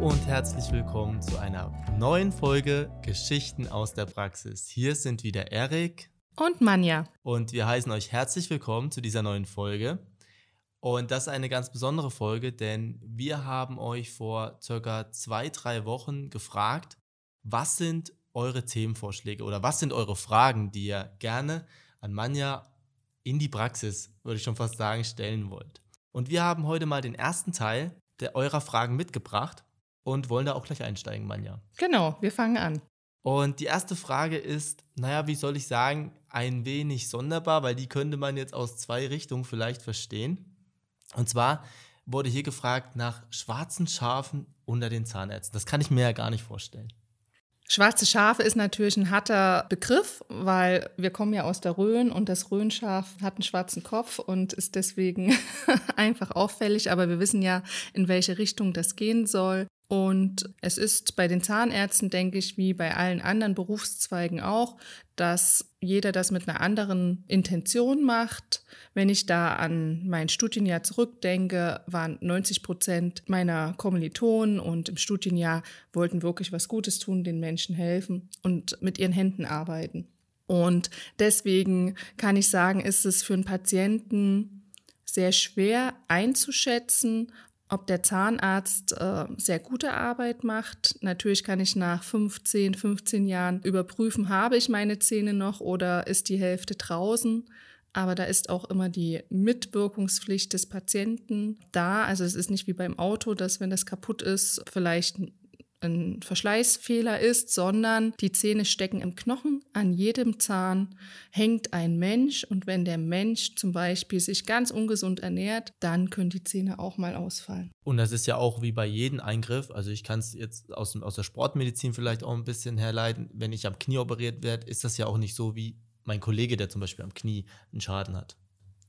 Und herzlich willkommen zu einer neuen Folge Geschichten aus der Praxis. Hier sind wieder Erik und Manja. Und wir heißen euch herzlich willkommen zu dieser neuen Folge. Und das ist eine ganz besondere Folge, denn wir haben euch vor circa zwei, drei Wochen gefragt, was sind eure Themenvorschläge oder was sind eure Fragen, die ihr gerne an Manja in die Praxis, würde ich schon fast sagen, stellen wollt. Und wir haben heute mal den ersten Teil der eurer Fragen mitgebracht und wollen da auch gleich einsteigen, Manja. Genau, wir fangen an. Und die erste Frage ist, naja, wie soll ich sagen, ein wenig sonderbar, weil die könnte man jetzt aus zwei Richtungen vielleicht verstehen. Und zwar wurde hier gefragt nach schwarzen Schafen unter den Zahnärzten. Das kann ich mir ja gar nicht vorstellen. Schwarze Schafe ist natürlich ein harter Begriff, weil wir kommen ja aus der Rhön und das Rhönschaf hat einen schwarzen Kopf und ist deswegen einfach auffällig. Aber wir wissen ja, in welche Richtung das gehen soll. Und es ist bei den Zahnärzten, denke ich, wie bei allen anderen Berufszweigen auch, dass jeder das mit einer anderen Intention macht. Wenn ich da an mein Studienjahr zurückdenke, waren 90 Prozent meiner Kommilitonen und im Studienjahr wollten wirklich was Gutes tun, den Menschen helfen und mit ihren Händen arbeiten. Und deswegen kann ich sagen, ist es für einen Patienten sehr schwer einzuschätzen, ob der Zahnarzt äh, sehr gute Arbeit macht. Natürlich kann ich nach 15, 15 Jahren überprüfen, habe ich meine Zähne noch oder ist die Hälfte draußen. Aber da ist auch immer die Mitwirkungspflicht des Patienten da. Also es ist nicht wie beim Auto, dass wenn das kaputt ist, vielleicht ein Verschleißfehler ist, sondern die Zähne stecken im Knochen. An jedem Zahn hängt ein Mensch und wenn der Mensch zum Beispiel sich ganz ungesund ernährt, dann können die Zähne auch mal ausfallen. Und das ist ja auch wie bei jedem Eingriff, also ich kann es jetzt aus, aus der Sportmedizin vielleicht auch ein bisschen herleiten, wenn ich am Knie operiert werde, ist das ja auch nicht so wie mein Kollege, der zum Beispiel am Knie einen Schaden hat.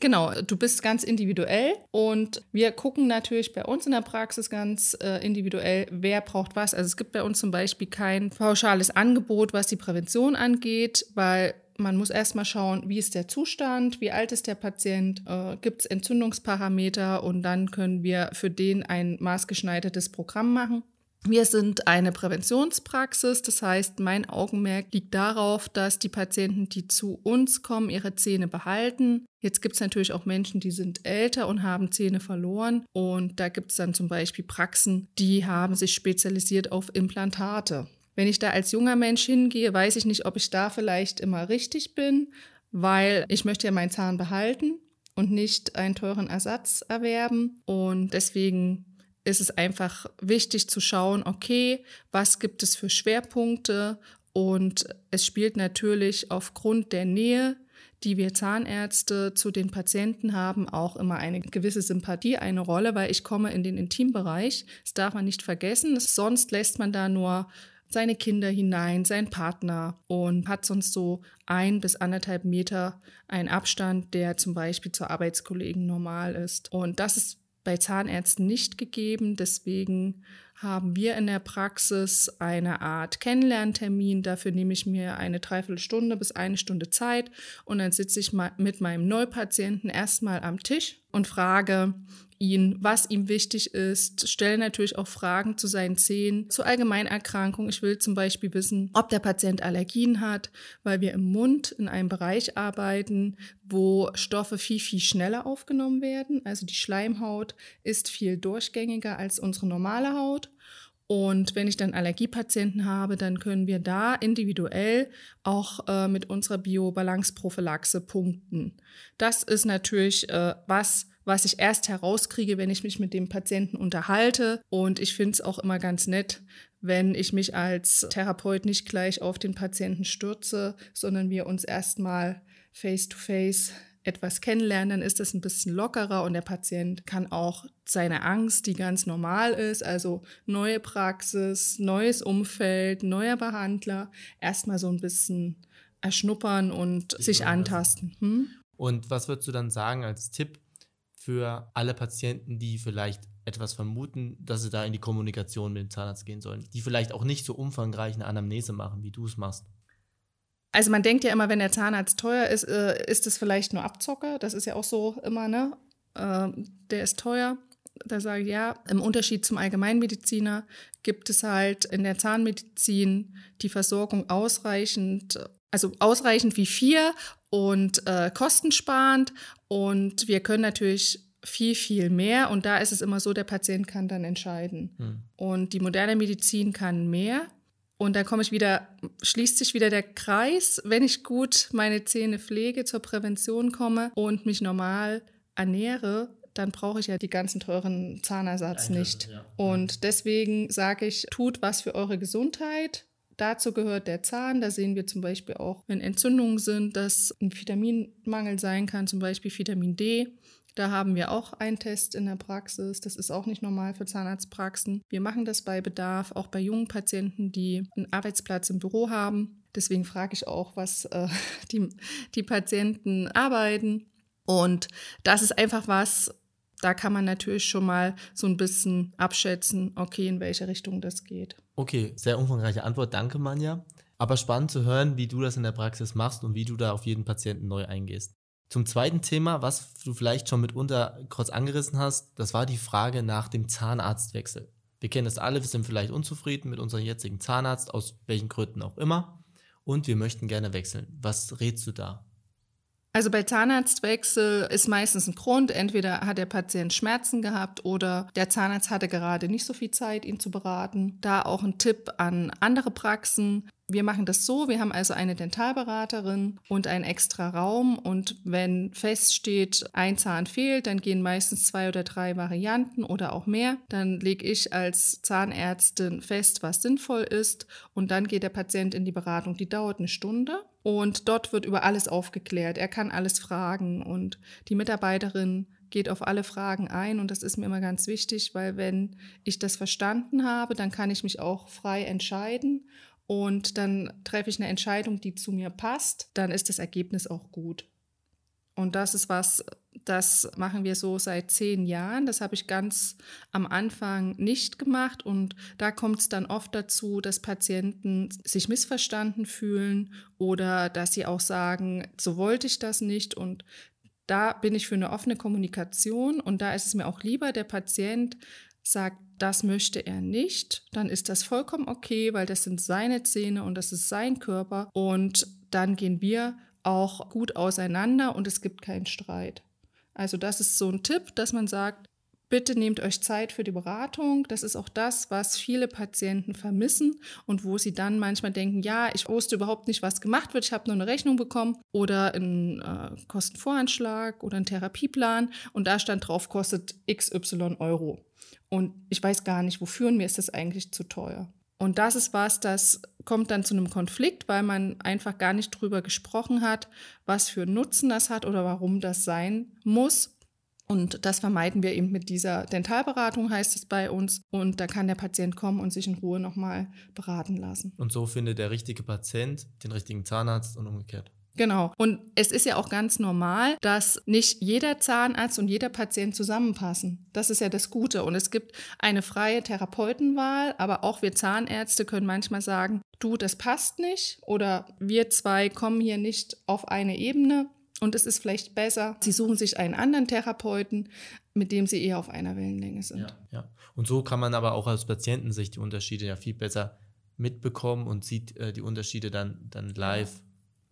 Genau, du bist ganz individuell und wir gucken natürlich bei uns in der Praxis ganz äh, individuell, wer braucht was. Also es gibt bei uns zum Beispiel kein pauschales Angebot, was die Prävention angeht, weil man muss erstmal schauen, wie ist der Zustand, wie alt ist der Patient, äh, gibt es Entzündungsparameter und dann können wir für den ein maßgeschneidertes Programm machen. Wir sind eine Präventionspraxis, das heißt, mein Augenmerk liegt darauf, dass die Patienten, die zu uns kommen, ihre Zähne behalten. Jetzt gibt es natürlich auch Menschen, die sind älter und haben Zähne verloren. Und da gibt es dann zum Beispiel Praxen, die haben sich spezialisiert auf Implantate. Wenn ich da als junger Mensch hingehe, weiß ich nicht, ob ich da vielleicht immer richtig bin, weil ich möchte ja meinen Zahn behalten und nicht einen teuren Ersatz erwerben. Und deswegen ist es einfach wichtig zu schauen, okay, was gibt es für Schwerpunkte? Und es spielt natürlich aufgrund der Nähe, die wir Zahnärzte zu den Patienten haben, auch immer eine gewisse Sympathie eine Rolle, weil ich komme in den Intimbereich. Das darf man nicht vergessen. Sonst lässt man da nur seine Kinder hinein, seinen Partner und hat sonst so ein bis anderthalb Meter einen Abstand, der zum Beispiel zu Arbeitskollegen normal ist. Und das ist bei Zahnärzten nicht gegeben. Deswegen haben wir in der Praxis eine Art Kennenlerntermin. Dafür nehme ich mir eine Dreiviertelstunde bis eine Stunde Zeit und dann sitze ich mit meinem Neupatienten erstmal am Tisch und frage, ihn, was ihm wichtig ist, stelle natürlich auch Fragen zu seinen Zähnen, zu Allgemeinerkrankungen. Ich will zum Beispiel wissen, ob der Patient Allergien hat, weil wir im Mund in einem Bereich arbeiten, wo Stoffe viel, viel schneller aufgenommen werden. Also die Schleimhaut ist viel durchgängiger als unsere normale Haut. Und wenn ich dann Allergiepatienten habe, dann können wir da individuell auch äh, mit unserer Biobalance-Prophylaxe punkten. Das ist natürlich äh, was, was ich erst herauskriege, wenn ich mich mit dem Patienten unterhalte. Und ich finde es auch immer ganz nett, wenn ich mich als Therapeut nicht gleich auf den Patienten stürze, sondern wir uns erstmal face-to-face etwas kennenlernen, dann ist das ein bisschen lockerer und der Patient kann auch seine Angst, die ganz normal ist, also neue Praxis, neues Umfeld, neuer Behandler, erstmal so ein bisschen erschnuppern und sich antasten. Hm? Und was würdest du dann sagen als Tipp für alle Patienten, die vielleicht etwas vermuten, dass sie da in die Kommunikation mit dem Zahnarzt gehen sollen, die vielleicht auch nicht so umfangreich eine Anamnese machen, wie du es machst? Also man denkt ja immer, wenn der Zahnarzt teuer ist, äh, ist es vielleicht nur Abzocker. Das ist ja auch so immer, ne? Äh, der ist teuer. Da sage ich ja, im Unterschied zum Allgemeinmediziner gibt es halt in der Zahnmedizin die Versorgung ausreichend, also ausreichend wie vier und äh, kostensparend. Und wir können natürlich viel, viel mehr. Und da ist es immer so, der Patient kann dann entscheiden. Hm. Und die moderne Medizin kann mehr. Und da komme ich wieder, schließt sich wieder der Kreis, wenn ich gut meine Zähne pflege, zur Prävention komme und mich normal ernähre, dann brauche ich ja die ganzen teuren Zahnersatz nicht. Ja. Und deswegen sage ich, tut was für eure Gesundheit. Dazu gehört der Zahn. Da sehen wir zum Beispiel auch, wenn Entzündungen sind, dass ein Vitaminmangel sein kann, zum Beispiel Vitamin D. Da haben wir auch einen Test in der Praxis. Das ist auch nicht normal für Zahnarztpraxen. Wir machen das bei Bedarf, auch bei jungen Patienten, die einen Arbeitsplatz im Büro haben. Deswegen frage ich auch, was äh, die, die Patienten arbeiten. Und das ist einfach was, da kann man natürlich schon mal so ein bisschen abschätzen, okay, in welche Richtung das geht. Okay, sehr umfangreiche Antwort. Danke, Manja. Aber spannend zu hören, wie du das in der Praxis machst und wie du da auf jeden Patienten neu eingehst. Zum zweiten Thema, was du vielleicht schon mitunter kurz angerissen hast, das war die Frage nach dem Zahnarztwechsel. Wir kennen das alle, wir sind vielleicht unzufrieden mit unserem jetzigen Zahnarzt, aus welchen Gründen auch immer, und wir möchten gerne wechseln. Was rätst du da? Also bei Zahnarztwechsel ist meistens ein Grund, entweder hat der Patient Schmerzen gehabt oder der Zahnarzt hatte gerade nicht so viel Zeit, ihn zu beraten. Da auch ein Tipp an andere Praxen. Wir machen das so, wir haben also eine Dentalberaterin und einen extra Raum und wenn feststeht, ein Zahn fehlt, dann gehen meistens zwei oder drei Varianten oder auch mehr. Dann lege ich als Zahnärztin fest, was sinnvoll ist und dann geht der Patient in die Beratung. Die dauert eine Stunde und dort wird über alles aufgeklärt. Er kann alles fragen und die Mitarbeiterin geht auf alle Fragen ein und das ist mir immer ganz wichtig, weil wenn ich das verstanden habe, dann kann ich mich auch frei entscheiden und dann treffe ich eine Entscheidung, die zu mir passt, dann ist das Ergebnis auch gut. Und das ist was, das machen wir so seit zehn Jahren. Das habe ich ganz am Anfang nicht gemacht. Und da kommt es dann oft dazu, dass Patienten sich missverstanden fühlen oder dass sie auch sagen, so wollte ich das nicht. Und da bin ich für eine offene Kommunikation. Und da ist es mir auch lieber, der Patient sagt, das möchte er nicht, dann ist das vollkommen okay, weil das sind seine Zähne und das ist sein Körper und dann gehen wir auch gut auseinander und es gibt keinen Streit. Also das ist so ein Tipp, dass man sagt, bitte nehmt euch Zeit für die Beratung. Das ist auch das, was viele Patienten vermissen und wo sie dann manchmal denken, ja, ich wusste überhaupt nicht, was gemacht wird, ich habe nur eine Rechnung bekommen oder einen äh, Kostenvoranschlag oder einen Therapieplan und da stand drauf, kostet XY Euro. Und ich weiß gar nicht, wofür und mir ist das eigentlich zu teuer. Und das ist was, das kommt dann zu einem Konflikt, weil man einfach gar nicht drüber gesprochen hat, was für Nutzen das hat oder warum das sein muss. Und das vermeiden wir eben mit dieser Dentalberatung, heißt es bei uns. Und da kann der Patient kommen und sich in Ruhe nochmal beraten lassen. Und so findet der richtige Patient den richtigen Zahnarzt und umgekehrt. Genau. Und es ist ja auch ganz normal, dass nicht jeder Zahnarzt und jeder Patient zusammenpassen. Das ist ja das Gute. Und es gibt eine freie Therapeutenwahl, aber auch wir Zahnärzte können manchmal sagen, du, das passt nicht oder wir zwei kommen hier nicht auf eine Ebene. Und es ist vielleicht besser, Sie suchen sich einen anderen Therapeuten, mit dem Sie eher auf einer Wellenlänge sind. Ja, ja. Und so kann man aber auch als Patienten sich die Unterschiede ja viel besser mitbekommen und sieht äh, die Unterschiede dann, dann live.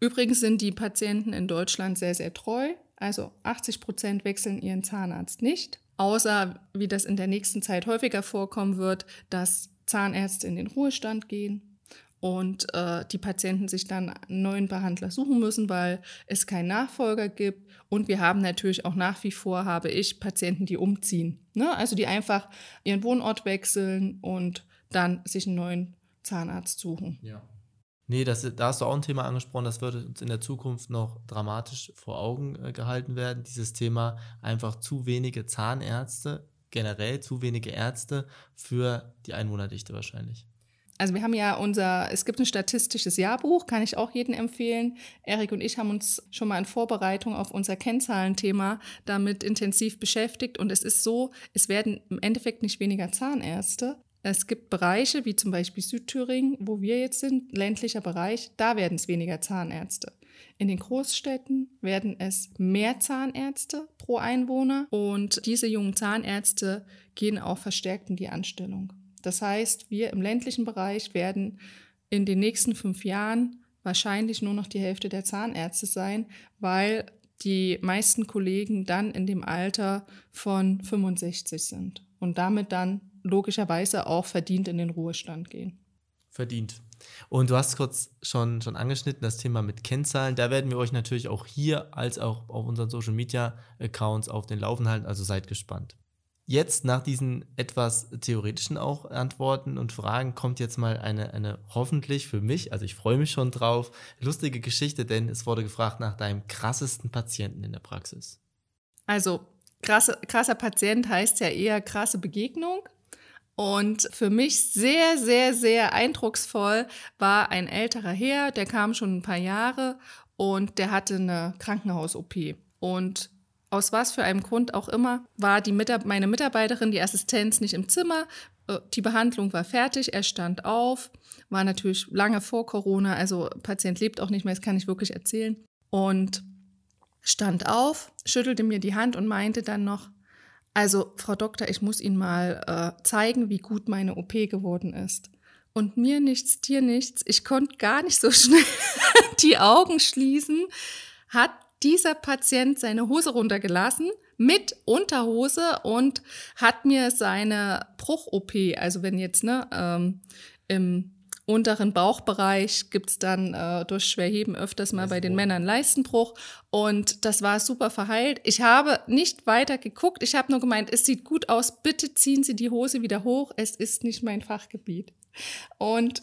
Übrigens sind die Patienten in Deutschland sehr, sehr treu. Also 80 Prozent wechseln ihren Zahnarzt nicht. Außer, wie das in der nächsten Zeit häufiger vorkommen wird, dass Zahnärzte in den Ruhestand gehen und äh, die Patienten sich dann einen neuen Behandler suchen müssen, weil es keinen Nachfolger gibt. Und wir haben natürlich auch nach wie vor, habe ich, Patienten, die umziehen. Ne? Also die einfach ihren Wohnort wechseln und dann sich einen neuen Zahnarzt suchen. Ja. Nee, das, da hast du auch ein Thema angesprochen, das wird uns in der Zukunft noch dramatisch vor Augen äh, gehalten werden. Dieses Thema einfach zu wenige Zahnärzte, generell zu wenige Ärzte für die Einwohnerdichte wahrscheinlich. Also wir haben ja unser, es gibt ein statistisches Jahrbuch, kann ich auch jedem empfehlen. Erik und ich haben uns schon mal in Vorbereitung auf unser Kennzahlenthema damit intensiv beschäftigt. Und es ist so, es werden im Endeffekt nicht weniger Zahnärzte, es gibt Bereiche, wie zum Beispiel Südthüringen, wo wir jetzt sind, ländlicher Bereich, da werden es weniger Zahnärzte. In den Großstädten werden es mehr Zahnärzte pro Einwohner und diese jungen Zahnärzte gehen auch verstärkt in die Anstellung. Das heißt, wir im ländlichen Bereich werden in den nächsten fünf Jahren wahrscheinlich nur noch die Hälfte der Zahnärzte sein, weil die meisten Kollegen dann in dem Alter von 65 sind und damit dann logischerweise auch verdient in den Ruhestand gehen. Verdient. Und du hast kurz schon, schon angeschnitten, das Thema mit Kennzahlen. Da werden wir euch natürlich auch hier als auch auf unseren Social Media Accounts auf den Laufen halten, also seid gespannt. Jetzt nach diesen etwas theoretischen auch Antworten und Fragen kommt jetzt mal eine, eine hoffentlich für mich, also ich freue mich schon drauf, lustige Geschichte, denn es wurde gefragt nach deinem krassesten Patienten in der Praxis. Also krasse, krasser Patient heißt ja eher krasse Begegnung. Und für mich sehr, sehr, sehr eindrucksvoll war ein älterer Herr, der kam schon ein paar Jahre und der hatte eine Krankenhaus-OP. Und aus was für einem Grund auch immer, war die Mitab meine Mitarbeiterin, die Assistenz, nicht im Zimmer. Äh, die Behandlung war fertig, er stand auf, war natürlich lange vor Corona, also Patient lebt auch nicht mehr, das kann ich wirklich erzählen. Und stand auf, schüttelte mir die Hand und meinte dann noch, also Frau Doktor, ich muss Ihnen mal äh, zeigen, wie gut meine OP geworden ist. Und mir nichts, dir nichts, ich konnte gar nicht so schnell die Augen schließen, hat dieser Patient seine Hose runtergelassen mit Unterhose und hat mir seine Bruch-OP, also wenn jetzt ne, ähm, im unteren Bauchbereich gibt es dann äh, durch Schwerheben öfters mal bei den Männern Leistenbruch und das war super verheilt. Ich habe nicht weiter geguckt, ich habe nur gemeint, es sieht gut aus, bitte ziehen Sie die Hose wieder hoch, es ist nicht mein Fachgebiet. Und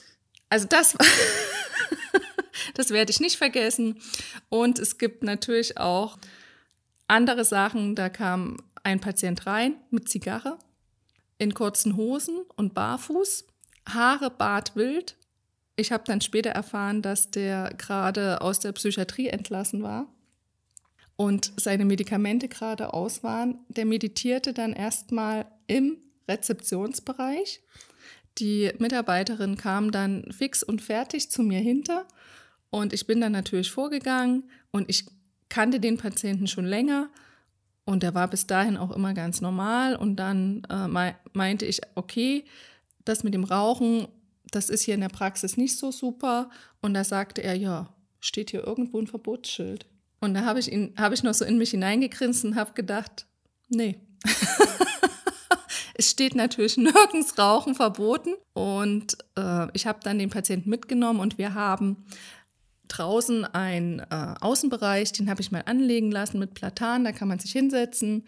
also das war Das werde ich nicht vergessen. Und es gibt natürlich auch andere Sachen. Da kam ein Patient rein mit Zigarre, in kurzen Hosen und barfuß, Haare bartwild. Ich habe dann später erfahren, dass der gerade aus der Psychiatrie entlassen war und seine Medikamente gerade aus waren. Der meditierte dann erstmal im Rezeptionsbereich. Die Mitarbeiterin kam dann fix und fertig zu mir hinter und ich bin dann natürlich vorgegangen und ich kannte den Patienten schon länger und der war bis dahin auch immer ganz normal. Und dann äh, meinte ich, okay, das mit dem Rauchen, das ist hier in der Praxis nicht so super. Und da sagte er, ja, steht hier irgendwo ein Verbotsschild. Und da habe ich, ihn, hab ich noch so in mich hineingegrinst und habe gedacht, nee. es steht natürlich nirgends Rauchen verboten. Und äh, ich habe dann den Patienten mitgenommen und wir haben draußen ein äh, Außenbereich, den habe ich mal anlegen lassen mit Platan, da kann man sich hinsetzen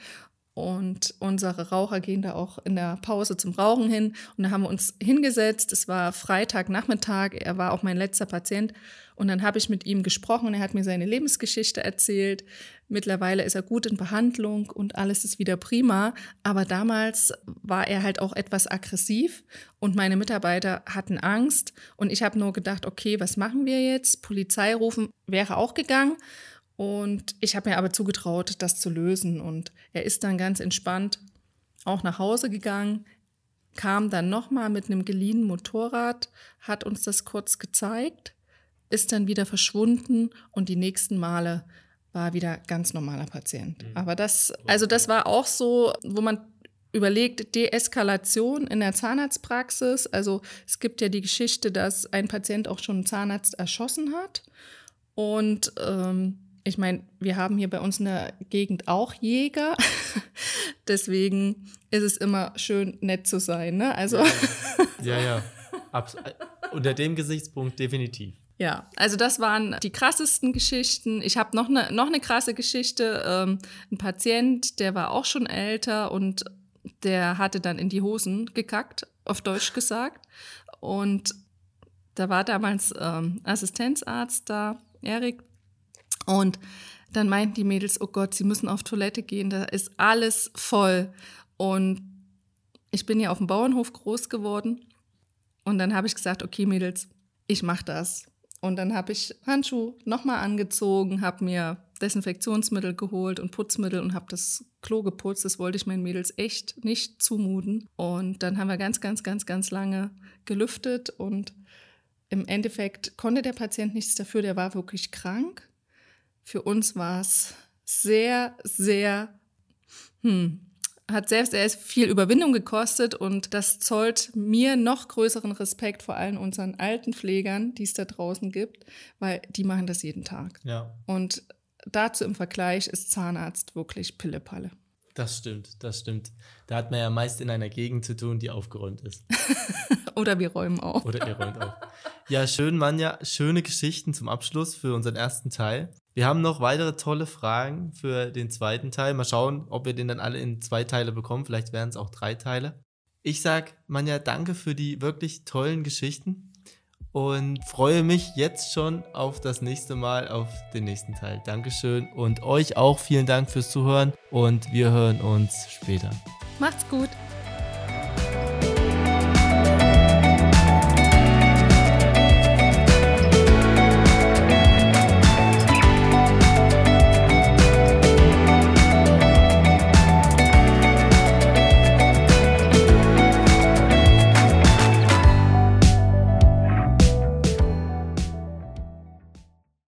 und unsere Raucher gehen da auch in der Pause zum Rauchen hin. Und da haben wir uns hingesetzt. Es war Freitagnachmittag. Er war auch mein letzter Patient. Und dann habe ich mit ihm gesprochen er hat mir seine Lebensgeschichte erzählt. Mittlerweile ist er gut in Behandlung und alles ist wieder prima. Aber damals war er halt auch etwas aggressiv und meine Mitarbeiter hatten Angst. Und ich habe nur gedacht, okay, was machen wir jetzt? Polizei rufen wäre auch gegangen. Und ich habe mir aber zugetraut, das zu lösen. Und er ist dann ganz entspannt auch nach Hause gegangen, kam dann nochmal mit einem geliehenen Motorrad, hat uns das kurz gezeigt, ist dann wieder verschwunden und die nächsten Male war wieder ganz normaler Patient. Mhm. Aber das, also das war auch so, wo man überlegt, Deeskalation in der Zahnarztpraxis. Also es gibt ja die Geschichte, dass ein Patient auch schon einen Zahnarzt erschossen hat. Und ähm, ich meine, wir haben hier bei uns in der Gegend auch Jäger. Deswegen ist es immer schön, nett zu sein. Ne? Also ja, ja. Abs unter dem Gesichtspunkt definitiv. Ja, also das waren die krassesten Geschichten. Ich habe noch eine noch eine krasse Geschichte. Ähm, ein Patient, der war auch schon älter und der hatte dann in die Hosen gekackt, auf Deutsch gesagt. Und da war damals ähm, Assistenzarzt da, Erik, und dann meinten die Mädels, oh Gott, sie müssen auf Toilette gehen, da ist alles voll. Und ich bin ja auf dem Bauernhof groß geworden. Und dann habe ich gesagt, okay, Mädels, ich mache das. Und dann habe ich Handschuh nochmal angezogen, habe mir Desinfektionsmittel geholt und Putzmittel und habe das Klo geputzt. Das wollte ich meinen Mädels echt nicht zumuten. Und dann haben wir ganz, ganz, ganz, ganz lange gelüftet und im Endeffekt konnte der Patient nichts dafür, der war wirklich krank. Für uns war es sehr, sehr, hm, hat sehr, sehr viel Überwindung gekostet und das zollt mir noch größeren Respekt vor allen unseren alten Pflegern, die es da draußen gibt, weil die machen das jeden Tag. Ja. Und dazu im Vergleich ist Zahnarzt wirklich Pillepalle. Das stimmt, das stimmt. Da hat man ja meist in einer Gegend zu tun, die aufgeräumt ist. Oder wir räumen auf. Oder ihr räumt auf. Ja, schön, Manja. Schöne Geschichten zum Abschluss für unseren ersten Teil. Wir haben noch weitere tolle Fragen für den zweiten Teil. Mal schauen, ob wir den dann alle in zwei Teile bekommen. Vielleicht werden es auch drei Teile. Ich sag, Manja, danke für die wirklich tollen Geschichten und freue mich jetzt schon auf das nächste Mal, auf den nächsten Teil. Dankeschön und euch auch vielen Dank fürs Zuhören und wir hören uns später. Macht's gut.